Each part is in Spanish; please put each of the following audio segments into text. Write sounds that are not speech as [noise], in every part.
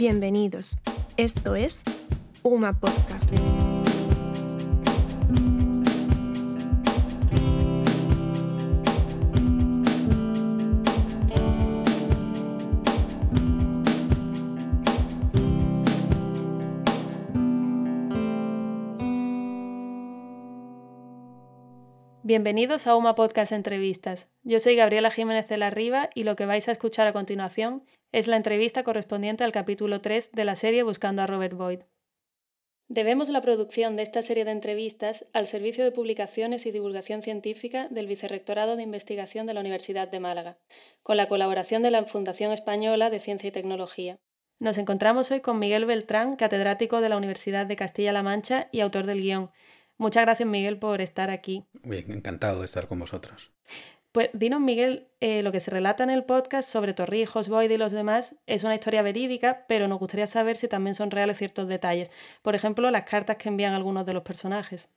Bienvenidos. Esto es Uma Podcast. Bienvenidos a UMA Podcast Entrevistas. Yo soy Gabriela Jiménez de la Riva y lo que vais a escuchar a continuación es la entrevista correspondiente al capítulo 3 de la serie Buscando a Robert Boyd. Debemos la producción de esta serie de entrevistas al Servicio de Publicaciones y Divulgación Científica del Vicerrectorado de Investigación de la Universidad de Málaga, con la colaboración de la Fundación Española de Ciencia y Tecnología. Nos encontramos hoy con Miguel Beltrán, catedrático de la Universidad de Castilla-La Mancha y autor del guion, Muchas gracias, Miguel, por estar aquí. Bien, encantado de estar con vosotros. Pues dinos, Miguel, eh, lo que se relata en el podcast sobre Torrijos, Boyd y los demás es una historia verídica, pero nos gustaría saber si también son reales ciertos detalles. Por ejemplo, las cartas que envían algunos de los personajes.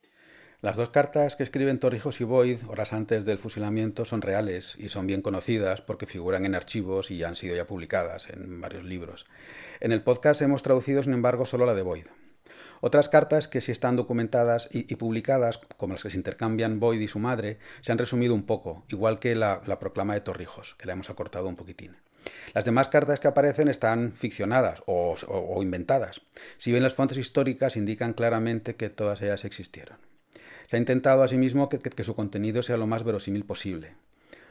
Las dos cartas que escriben Torrijos y Boyd horas antes del fusilamiento son reales y son bien conocidas porque figuran en archivos y han sido ya publicadas en varios libros. En el podcast hemos traducido, sin embargo, solo la de Boyd. Otras cartas que sí están documentadas y, publicadas, como las que se intercambian Boyd y su madre, se han resumido un poco, igual que la, proclama de Torrijos, que la hemos acortado un poquitín. Las demás cartas que aparecen están ficcionadas o, inventadas. Si bien las fuentes históricas indican claramente que todas ellas existieron. Se ha intentado asimismo que, que, su contenido sea lo más verosímil posible.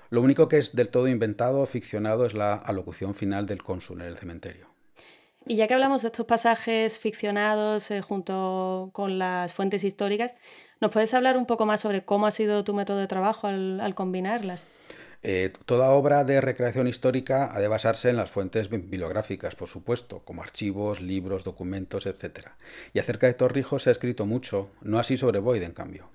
Lo único que es del todo inventado o ficcionado es la alocución final del cónsul en el cementerio. Y ya que hablamos de estos pasajes ficcionados eh, junto con las fuentes históricas, ¿nos puedes hablar un poco más sobre cómo ha sido tu método de trabajo al, combinarlas? Eh, toda obra de recreación histórica ha de basarse en las fuentes bibliográficas, por supuesto, como archivos, libros, documentos, etc. Y acerca de Torrijos se ha escrito mucho, no así sobre Boyd, en cambio.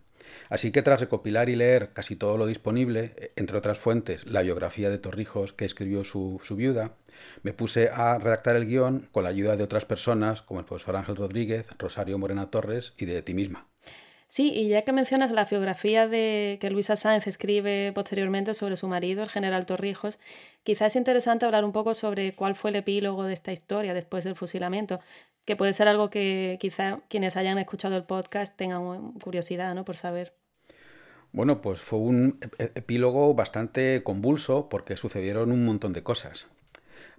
Así que tras recopilar y leer casi todo lo disponible, eh, entre otras fuentes, la biografía de Torrijos que escribió su, su viuda, me puse a redactar el guion con la ayuda de otras personas como el profesor Ángel Rodríguez, Rosario Morena Torres y de ti misma. Sí, y ya que mencionas la biografía de que Luisa Sáenz escribe posteriormente sobre su marido, el general Torrijos, quizás es interesante hablar un poco sobre cuál fue el epílogo de esta historia después del fusilamiento, que puede ser algo que quizá quienes hayan escuchado el podcast tengan curiosidad ¿no? por saber. Bueno, pues fue un epílogo bastante convulso porque sucedieron un montón de cosas.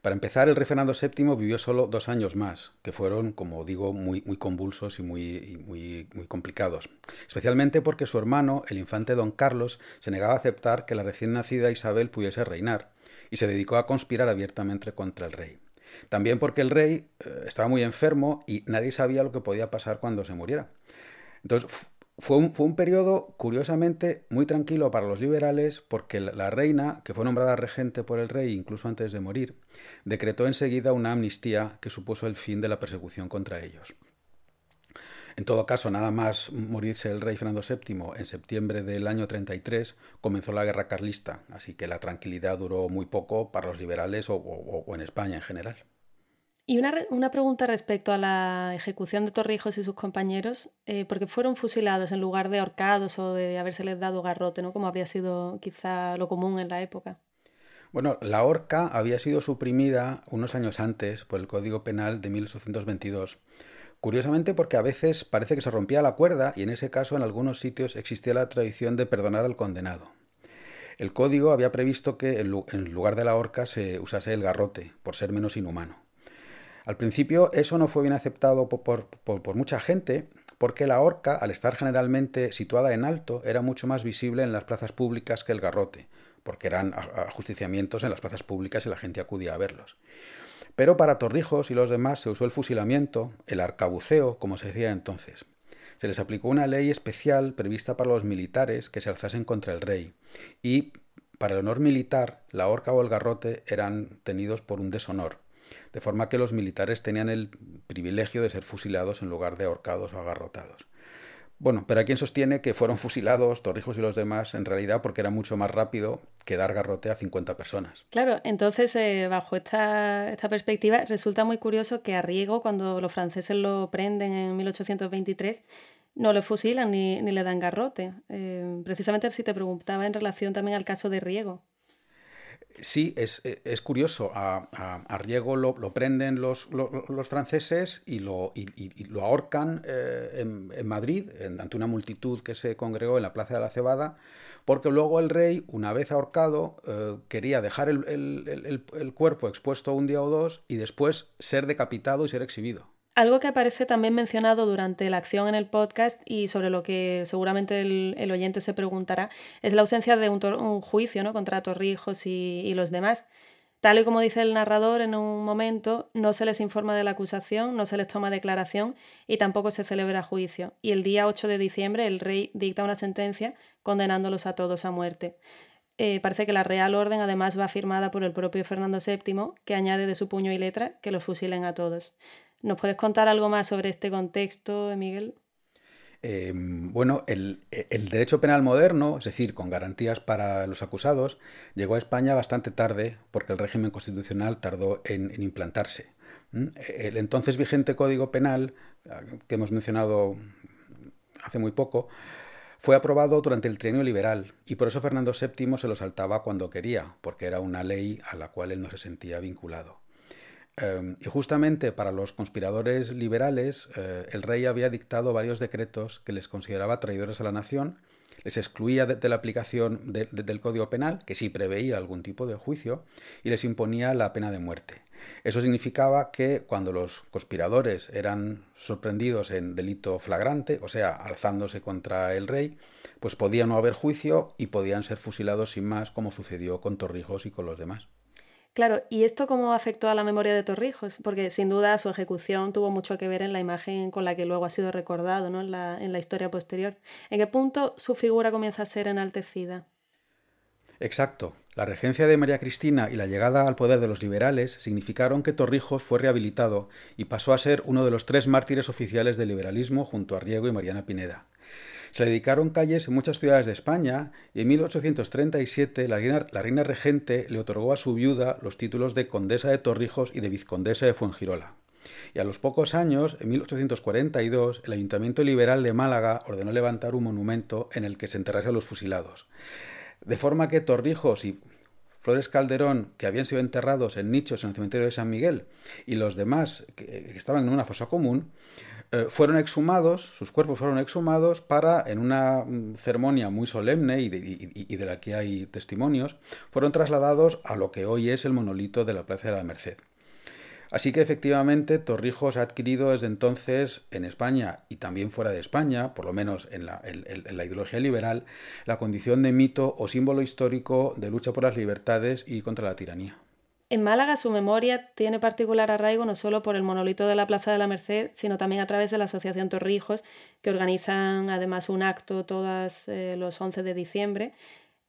Para empezar, el rey Fernando VII vivió solo dos años más, que fueron, como digo, muy, muy convulsos y muy, muy, muy complicados. Especialmente porque su hermano, el infante don Carlos, se negaba a aceptar que la recién nacida Isabel pudiese reinar, y se dedicó a conspirar abiertamente contra el rey. También porque el rey eh, estaba muy enfermo y nadie sabía lo que podía pasar cuando se muriera. Entonces, fue un, fue periodo, curiosamente, muy tranquilo para los liberales porque la reina, que fue nombrada regente por el rey incluso antes de morir, decretó enseguida una amnistía que supuso el fin de la persecución contra ellos. En todo caso, nada más morirse el rey Fernando VII en septiembre del año 33, comenzó la guerra carlista, así que la tranquilidad duró muy poco para los liberales o en España en general. Y una, pregunta respecto a la ejecución de Torrijos y sus compañeros, eh, porque fueron fusilados en lugar de ahorcados o de habérseles dado garrote, ¿no? como habría sido quizá lo común en la época. Bueno, la horca había sido suprimida unos años antes por el Código Penal de 1822. Curiosamente porque a veces parece que se rompía la cuerda y en ese caso en algunos sitios existía la tradición de perdonar al condenado. El código había previsto que en lugar de la horca se usase el garrote, por ser menos inhumano. Al principio eso no fue bien aceptado por, mucha gente porque la horca, al estar generalmente situada en alto, era mucho más visible en las plazas públicas que el garrote, porque eran ajusticiamientos en las plazas públicas y la gente acudía a verlos. Pero para Torrijos y los demás se usó el fusilamiento, el arcabuceo, como se decía entonces. Se les aplicó una ley especial prevista para los militares que se alzasen contra el rey, y para el honor militar, la horca o el garrote eran tenidos por un deshonor, de forma que los militares tenían el privilegio de ser fusilados en lugar de ahorcados o agarrotados. Bueno, pero hay quien sostiene que fueron fusilados Torrijos y los demás en realidad porque era mucho más rápido que dar garrote a 50 personas. Claro, entonces eh, bajo esta, esta, perspectiva resulta muy curioso que a Riego, cuando los franceses lo prenden en 1823, no le fusilan ni, le dan garrote. Eh, precisamente si te preguntaba en relación también al caso de Riego. Sí, es, es curioso. A, Riego lo, prenden los, los, franceses y lo, y, lo ahorcan eh, en, en, Madrid, ante una multitud que se congregó en la Plaza de la Cebada, porque luego el rey, una vez ahorcado, eh, quería dejar el, el, el cuerpo expuesto un día o dos y después ser decapitado y ser exhibido. Algo que aparece también mencionado durante la acción en el podcast y sobre lo que seguramente el, oyente se preguntará es la ausencia de un, juicio ¿no? contra Torrijos y, los demás. Tal y como dice el narrador en un momento, no se les informa de la acusación, no se les toma declaración y tampoco se celebra juicio. Y el día 8 de diciembre el rey dicta una sentencia condenándolos a todos a muerte. Eh, parece que la Real Orden además va firmada por el propio Fernando VII, que añade de su puño y letra que los fusilen a todos. ¿Nos puedes contar algo más sobre este contexto, Miguel? Eh, bueno, el, derecho penal moderno, es decir, con garantías para los acusados, llegó a España bastante tarde porque el régimen constitucional tardó en, implantarse. El entonces vigente Código Penal, que hemos mencionado hace muy poco, fue aprobado durante el trienio liberal y por eso Fernando VII se lo saltaba cuando quería, porque era una ley a la cual él no se sentía vinculado. Em, y justamente para los conspiradores liberales, eh, el rey había dictado varios decretos que les consideraba traidores a la nación, les excluía de, la aplicación del Código Penal, que sí preveía algún tipo de juicio, y les imponía la pena de muerte. Eso significaba que cuando los conspiradores eran sorprendidos en delito flagrante, o sea, alzándose contra el rey, pues podía no haber juicio y podían ser fusilados sin más, como sucedió con Torrijos y con los demás. Claro, ¿y esto cómo afectó a la memoria de Torrijos? Porque sin duda su ejecución tuvo mucho que ver en la imagen con la que luego ha sido recordado ¿no? en, la, en la historia posterior. ¿En qué punto su figura comienza a ser enaltecida? Exacto. La regencia de María Cristina y la llegada al poder de los liberales significaron que Torrijos fue rehabilitado y pasó a ser uno de los tres mártires oficiales del liberalismo junto a Riego y Mariana Pineda. Se dedicaron calles en muchas ciudades de España y en 1837 la reina, regente le otorgó a su viuda los títulos de condesa de Torrijos y de vizcondesa de Fuengirola. Y a los pocos años, en 1842, el Ayuntamiento Liberal de Málaga ordenó levantar un monumento en el que se enterrase a los fusilados. De forma que Torrijos y Flores Calderón, que habían sido enterrados en nichos en el cementerio de San Miguel, y los demás que estaban en una fosa común, eh, fueron exhumados, sus cuerpos fueron exhumados para, en una mm, ceremonia muy solemne y de, la que hay testimonios, fueron trasladados a lo que hoy es el monolito de la Plaza de la Merced. Así que efectivamente Torrijos ha adquirido desde entonces en España y también fuera de España, por lo menos en la, en la, ideología liberal, la condición de mito o símbolo histórico de lucha por las libertades y contra la tiranía. En Málaga su memoria tiene particular arraigo no solo por el monolito de la Plaza de la Merced, sino también a través de la Asociación Torrijos, que organizan además un acto todos eh, los 11 de diciembre,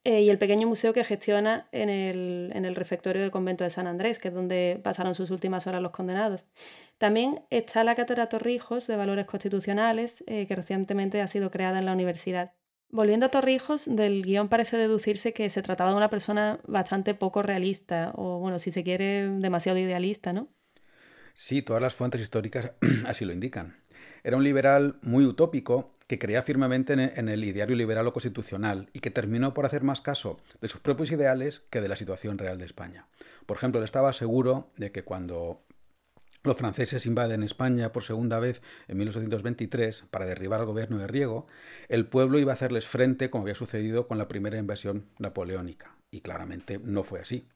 eh, y el pequeño museo que gestiona en el, en el, refectorio del convento de San Andrés, que es donde pasaron sus últimas horas los condenados. También está la Cátedra Torrijos de Valores Constitucionales, eh, que recientemente ha sido creada en la universidad. Volviendo a Torrijos, del guion parece deducirse que se trataba de una persona bastante poco realista, o bueno, si se quiere, demasiado idealista, ¿no? Sí, todas las fuentes históricas [clears throat] así lo indican. Era un liberal muy utópico que creía firmemente en el ideario liberal o constitucional y que terminó por hacer más caso de sus propios ideales que de la situación real de España. Por ejemplo, él estaba seguro de que cuando los franceses invaden España por segunda vez en 1823 para derribar al gobierno de Riego. El pueblo iba a hacerles frente como había sucedido con la primera invasión napoleónica. Y claramente no fue así.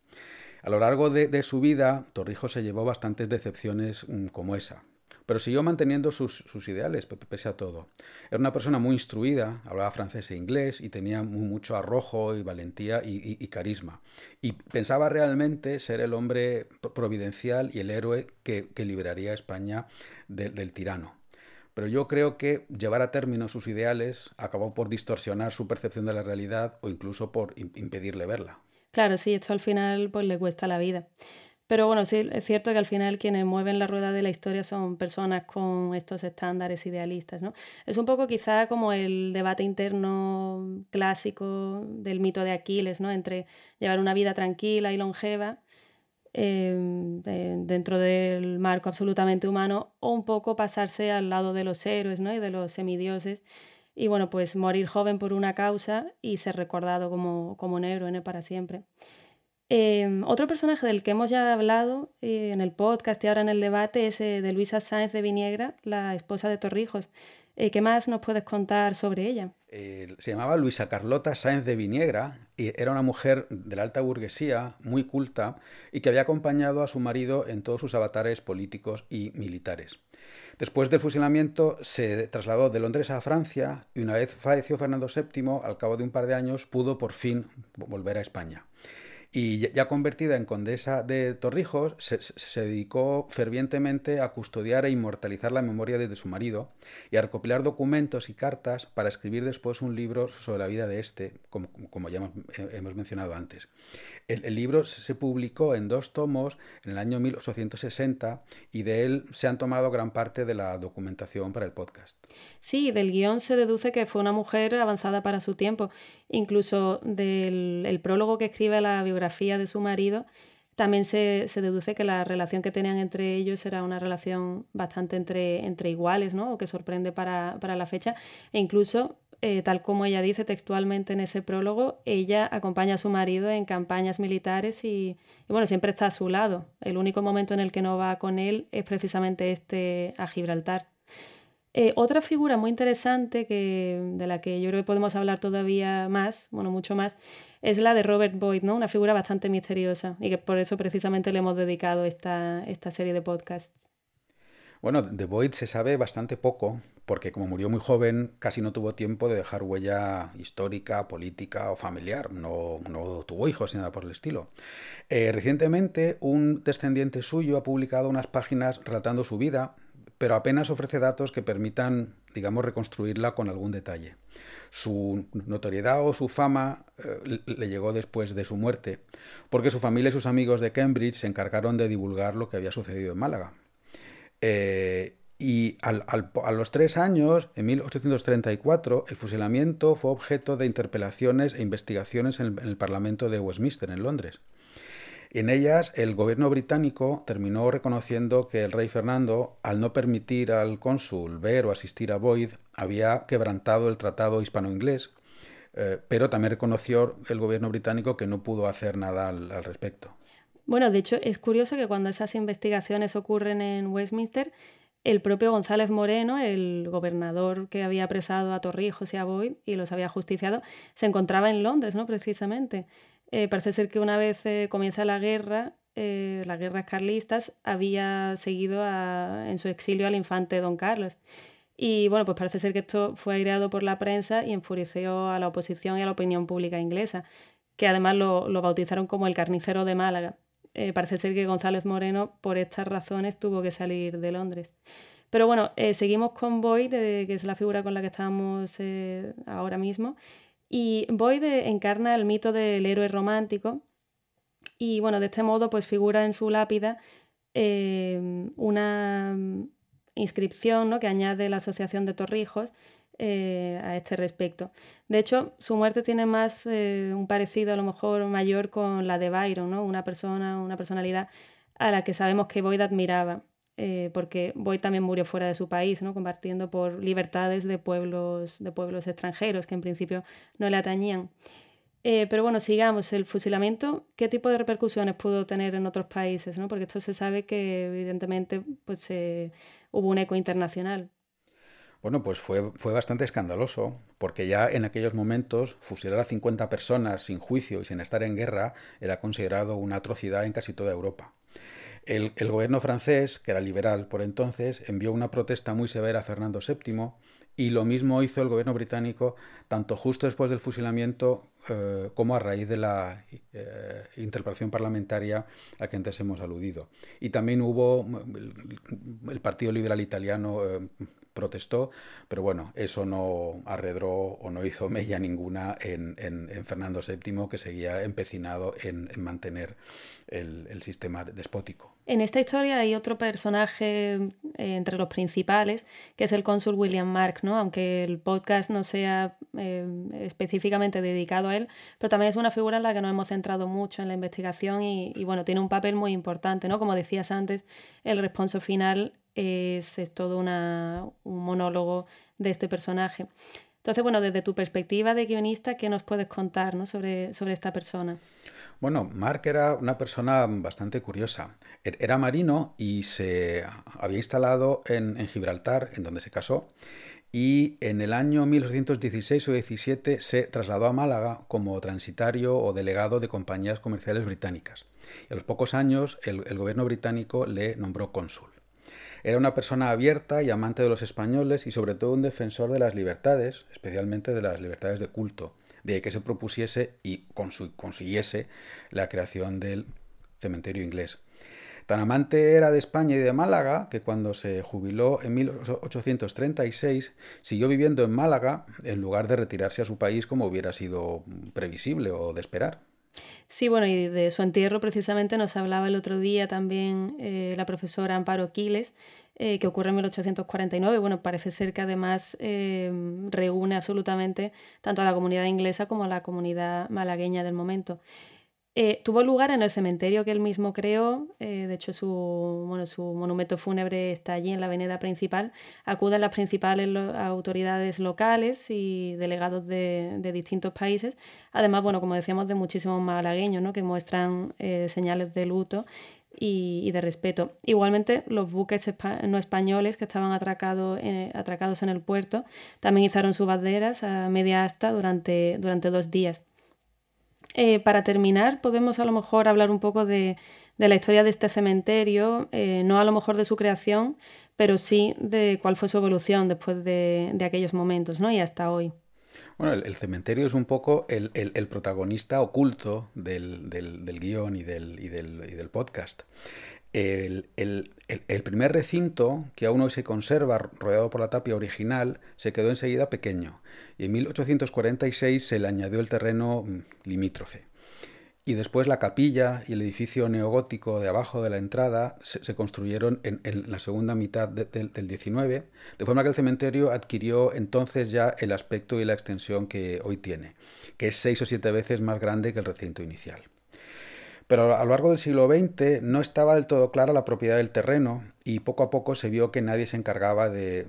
A lo largo de, de su vida, Torrijos se llevó bastantes decepciones mm, como esa pero siguió manteniendo sus, ideales, pese a todo. Era una persona muy instruida, hablaba francés e inglés y tenía mucho arrojo y valentía y, carisma. Y pensaba realmente ser el hombre providencial y el héroe que, liberaría a España del tirano. Pero yo creo que llevar a término sus ideales acabó por distorsionar su percepción de la realidad o incluso por impedirle verla. Claro, sí, esto al final pues le cuesta la vida. Pero bueno, sí, es cierto que al final quienes mueven la rueda de la historia son personas con estos estándares idealistas, ¿no? Es un poco quizá como el debate interno clásico del mito de Aquiles, ¿no? Entre llevar una vida tranquila y longeva em, dentro del marco absolutamente humano o un poco pasarse al lado de los héroes, ¿no? Y de los semidioses y bueno, pues morir joven por una causa y ser recordado como, como un héroe para siempre. Em, otro personaje del que hemos ya hablado eh, en el podcast y ahora en el debate es de Luisa Sáenz de Viniegra, la esposa de Torrijos. ¿Qué más nos puedes contar sobre ella? se llamaba Luisa Carlota Sáenz de Viniegra y era una mujer de la alta burguesía, muy culta, y que había acompañado a su marido en todos sus avatares políticos y militares. Después del fusilamiento se trasladó de Londres a Francia y una vez falleció Fernando VII, al cabo de un par de años pudo por fin volver a España. Y ya convertida en condesa de Torrijos, se, dedicó fervientemente a custodiar e inmortalizar la memoria de, su marido y a recopilar documentos y cartas para escribir después un libro sobre la vida de este, como, ya hemos, mencionado antes. El, libro se publicó en dos tomos en el año 1860 y de él se han tomado gran parte de la documentación para el podcast. Sí, del guion se deduce que fue una mujer avanzada para su tiempo. Incluso del prólogo que escribe la biografía de su marido, también se, deduce que la relación que tenían entre ellos era una relación bastante entre, entre iguales, ¿no? O que sorprende para, para la fecha. E incluso eh, tal como ella dice textualmente en ese prólogo, ella acompaña a su marido en campañas militares y, bueno, siempre está a su lado. El único momento en el que no va con él es precisamente este a Gibraltar. Eh, otra figura muy interesante que, de la que yo creo que podemos hablar todavía más, bueno, mucho más, es la de Robert Boyd, ¿no? Una figura bastante misteriosa y que por eso precisamente le hemos dedicado esta, esta serie de podcasts. Bueno, de Boyd se sabe bastante poco, porque como murió muy joven, casi no tuvo tiempo de dejar huella histórica, política o familiar. No, tuvo hijos ni nada por el estilo. Eh, recientemente, un descendiente suyo ha publicado unas páginas relatando su vida, pero apenas ofrece datos que permitan, digamos, reconstruirla con algún detalle. Su notoriedad o su fama eh, le llegó después de su muerte, porque su familia y sus amigos de Cambridge se encargaron de divulgar lo que había sucedido en Málaga. Eh, y a los tres años, en 1834, el fusilamiento fue objeto de interpelaciones e investigaciones en el, Parlamento de Westminster, en Londres. En ellas, el gobierno británico terminó reconociendo que el rey Fernando, al no permitir al cónsul ver o asistir a Boyd, había quebrantado el tratado hispano-inglés, eh, pero también reconoció el gobierno británico que no pudo hacer nada al respecto. Bueno, de hecho es curioso que cuando esas investigaciones ocurren en Westminster, el propio González Moreno, el gobernador que había apresado a Torrijos y a Boyd y los había justiciado, se encontraba en Londres, ¿no? Precisamente. Eh, parece ser que una vez eh, comienza la guerra, eh, las guerras carlistas, había seguido en su exilio al infante Don Carlos. Y bueno, pues parece ser que esto fue aireado por la prensa y enfureció a la oposición y a la opinión pública inglesa, que además lo, lo bautizaron como el carnicero de Málaga. Eh, parece ser que González Moreno, por estas razones, tuvo que salir de Londres. Pero bueno, eh, seguimos con Boyd, que es la figura con la que estamos ahora mismo. Y Boyd encarna el mito del héroe romántico. Y bueno, de este modo, pues figura en su lápida una inscripción ¿no? que añade la Asociación de Torrijos eh, a este respecto. De hecho, su muerte tiene más eh, un parecido a lo mejor mayor con la de Byron, ¿no? una persona, una personalidad a la que sabemos que Boyd admiraba, eh, porque Boyd también murió fuera de su país, ¿no? compartiendo por libertades de pueblos, de pueblos extranjeros que en principio no le atañían. pero bueno, sigamos, el fusilamiento, ¿qué tipo de repercusiones pudo tener en otros países? ¿no? Porque esto se sabe que evidentemente pues, hubo un eco internacional. Bueno, pues fue, fue bastante escandaloso, porque ya en aquellos momentos fusilar a 50 personas sin juicio y sin estar en guerra era considerado una atrocidad en casi toda Europa. El, gobierno francés, que era liberal por entonces, envió una protesta muy severa a Fernando VII y lo mismo hizo el gobierno británico tanto justo después del fusilamiento eh, como a raíz de la eh, interpelación parlamentaria a que antes hemos aludido. Y también hubo el, Partido Liberal Italiano eh, protestó, pero bueno, eso no arredró o no hizo mella ninguna en, Fernando VII, que seguía empecinado en, mantener el, sistema despótico. En esta historia hay otro personaje eh, entre los principales, que es el cónsul William Mark, ¿no? aunque el podcast no sea eh, específicamente dedicado a él, pero también es una figura en la que nos hemos centrado mucho en la investigación y, bueno, tiene un papel muy importante, ¿no? Como decías antes, el responso final es, todo una, un monólogo de este personaje. Entonces, bueno, desde tu perspectiva de guionista, ¿qué nos puedes contar sobre, sobre esta persona? Bueno, Mark era una persona bastante curiosa. Er, era marino y se había instalado en, Gibraltar, en donde se casó, y en el año 1816 o 17 se trasladó a Málaga como transitario o delegado de compañías comerciales británicas. Y a los pocos años el gobierno británico le nombró cónsul. Era una persona abierta y amante de los españoles y sobre todo un defensor de las libertades, especialmente de las libertades de culto, de que se propusiese y consiguiese la creación del cementerio inglés. Tan amante era de España y de Málaga que cuando se jubiló en 1836 siguió viviendo en Málaga en lugar de retirarse a su país como hubiera sido previsible o de esperar. Sí, bueno, y de su entierro precisamente nos hablaba el otro día también eh, la profesora Amparo Quiles, eh, que ocurre en 1849. Bueno, parece ser que además eh, reúne absolutamente tanto a la comunidad inglesa como a la comunidad malagueña del momento. Eh, tuvo lugar en el cementerio que él mismo creó, eh, de hecho su, bueno, su monumento fúnebre está allí en la avenida principal. Acuden las principales autoridades locales y delegados de, distintos países, además, bueno, como decíamos, de muchísimos malagueños ¿no? que muestran señales de luto y, de respeto. Igualmente, los buques no españoles que estaban atracados en el puerto también izaron sus banderas a media asta durante, durante dos días. Eh, para terminar, podemos a lo mejor hablar un poco de, la historia de este cementerio, eh, no a lo mejor de su creación, pero sí de cuál fue su evolución después de, aquellos momentos ¿no? y hasta hoy. Bueno, el, cementerio es un poco el, protagonista oculto del, guion y del, y del podcast. El, primer recinto, que aún hoy se conserva rodeado por la tapia original, se quedó enseguida pequeño y en 1846 se le añadió el terreno mm, limítrofe. Y después la capilla y el edificio neogótico de abajo de la entrada se, construyeron en, la segunda mitad del 19, de forma que el cementerio adquirió entonces ya el aspecto y la extensión que hoy tiene, que es seis o siete veces más grande que el recinto inicial. Pero a lo largo del siglo XX no estaba del todo clara la propiedad del terreno y poco a poco se vio que nadie se encargaba de,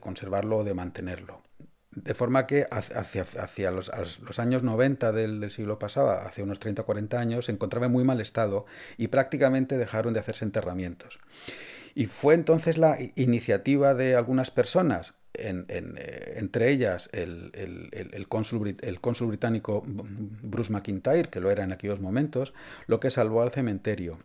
conservarlo o de mantenerlo. De forma que hacia, hacia los, años 90 del, siglo pasado, hace unos 30 o 40 años, se encontraba en muy mal estado y prácticamente dejaron de hacerse enterramientos. Y fue entonces la iniciativa de algunas personas eh, entre ellas el, el, cónsul, británico Bruce McIntyre, que lo era en aquellos momentos, lo que salvó al cementerio.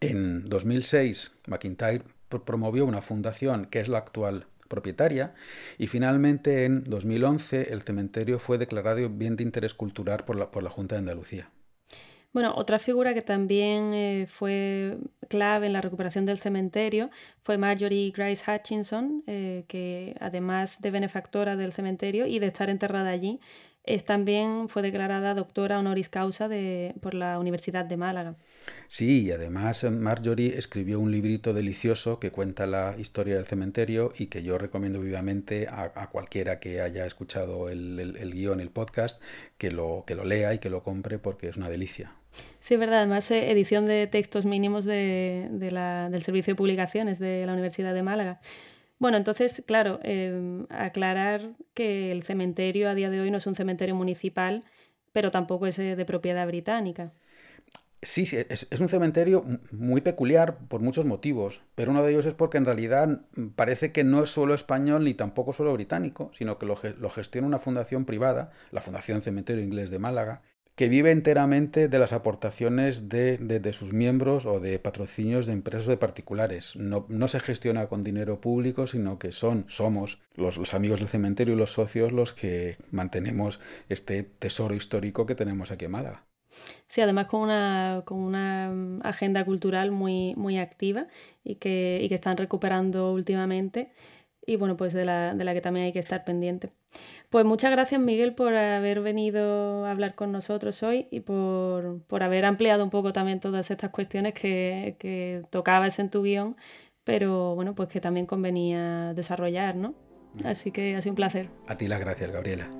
En 2006, McIntyre promovió una fundación que es la actual propietaria y finalmente en 2011 el cementerio fue declarado bien de interés cultural por la, por la Junta de Andalucía. Bueno, otra figura que también eh, fue clave en la recuperación del cementerio fue Marjorie Grace Hutchinson, eh, que además de benefactora del cementerio y de estar enterrada allí, es, también fue declarada doctora honoris causa de, por la Universidad de Málaga. Sí, y además eh, Marjorie escribió un librito delicioso que cuenta la historia del cementerio y que yo recomiendo vivamente a, cualquiera que haya escuchado el, el, guion, el podcast, que lo, que lo lea y que lo compre porque es una delicia. Sí, es verdad. Además, eh, edición de textos mínimos de, la, del Servicio de Publicaciones de la Universidad de Málaga. Bueno, entonces, claro, em, aclarar que el cementerio a día de hoy no es un cementerio municipal, pero tampoco es eh, de propiedad británica. Sí, sí es, un cementerio muy peculiar por muchos motivos, pero uno de ellos es porque en realidad parece que no es solo español ni tampoco solo británico, sino que lo gestiona una fundación privada, la Fundación Cementerio Inglés de Málaga, que vive enteramente de las aportaciones de, sus miembros o de patrocinios de empresas de particulares. No, se gestiona con dinero público, sino que son, somos los, los, amigos del cementerio y los socios los que mantenemos este tesoro histórico que tenemos aquí en Málaga. Sí, además con una, con una agenda cultural muy, muy activa y que, y que están recuperando últimamente y bueno, pues de la, de la que también hay que estar pendiente. Pues muchas gracias Miguel por haber venido a hablar con nosotros hoy y por, por haber ampliado un poco también todas estas cuestiones que, que tocabas en tu guion, pero bueno, pues que también convenía desarrollar, ¿no? Así que ha sido un placer. A ti las gracias, Gabriela.